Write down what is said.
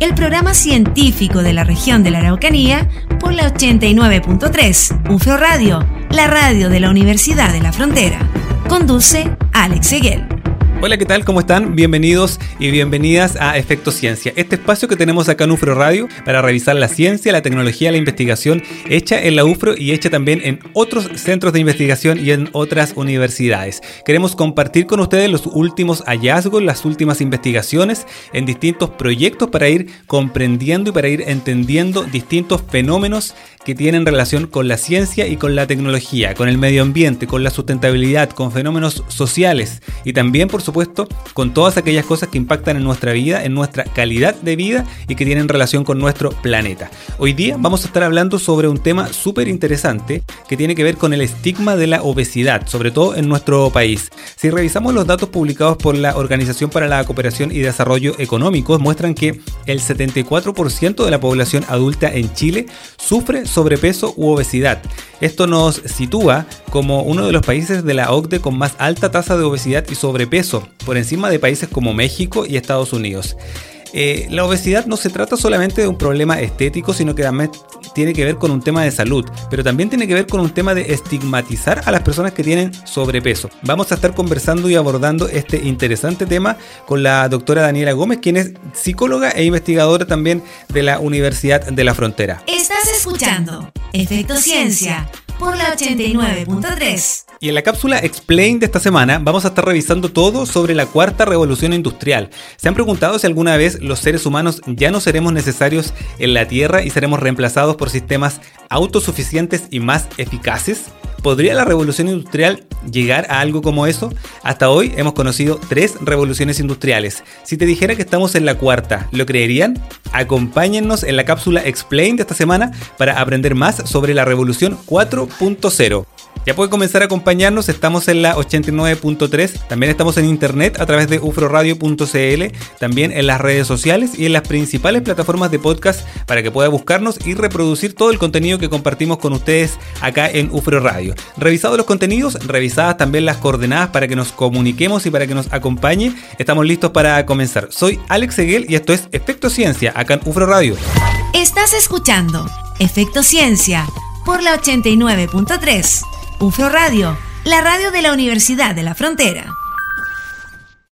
el programa científico de la región de la Araucanía por la 89.3 UFRO Radio la radio de la Universidad de la Frontera. Conduce Alex Seguel. Hola, ¿qué tal? ¿Cómo están? Bienvenidos y bienvenidas a Efecto Ciencia, este espacio que tenemos acá en UFRO Radio para revisar la ciencia, la tecnología, la investigación hecha en la UFRO y hecha también en otros centros de investigación y en otras universidades. Queremos compartir con ustedes los últimos hallazgos, las últimas investigaciones en distintos proyectos para ir comprendiendo y para ir entendiendo distintos fenómenos que tienen relación con la ciencia y con la tecnología, con el medio ambiente, con la sustentabilidad, con fenómenos sociales y también, por con todas aquellas cosas que impactan en nuestra vida, en nuestra calidad de vida y que tienen relación con nuestro planeta. Hoy día vamos a estar hablando sobre un tema súper interesante que tiene que ver con el estigma de la obesidad, sobre todo en nuestro país. Si revisamos los datos publicados por la Organización para la Cooperación y Desarrollo Económicos, muestran que el 74% de la población adulta en Chile sufre sobrepeso u obesidad. Esto nos sitúa como uno de los países de la OCDE con más alta tasa de obesidad y sobrepeso, por encima de países como México y Estados Unidos. Eh, la obesidad no se trata solamente de un problema estético, sino que también tiene que ver con un tema de salud, pero también tiene que ver con un tema de estigmatizar a las personas que tienen sobrepeso. Vamos a estar conversando y abordando este interesante tema con la doctora Daniela Gómez, quien es psicóloga e investigadora también de la Universidad de la Frontera. Estás escuchando Efecto Ciencia por la 89.3. Y en la cápsula Explain de esta semana vamos a estar revisando todo sobre la cuarta revolución industrial. ¿Se han preguntado si alguna vez los seres humanos ya no seremos necesarios en la Tierra y seremos reemplazados por sistemas autosuficientes y más eficaces? ¿Podría la revolución industrial llegar a algo como eso? Hasta hoy hemos conocido tres revoluciones industriales. Si te dijera que estamos en la cuarta, ¿lo creerían? Acompáñennos en la cápsula Explain de esta semana para aprender más sobre la revolución 4.0. Ya puede comenzar a acompañarnos, estamos en la 89.3, también estamos en internet a través de ufroradio.cl, también en las redes sociales y en las principales plataformas de podcast para que pueda buscarnos y reproducir todo el contenido que compartimos con ustedes acá en Ufro Radio. Revisados los contenidos, revisadas también las coordenadas para que nos comuniquemos y para que nos acompañe, estamos listos para comenzar. Soy Alex Seguel y esto es Efecto Ciencia acá en Ufro Radio. Estás escuchando Efecto Ciencia por la 89.3. UFRO Radio, la radio de la Universidad de la Frontera.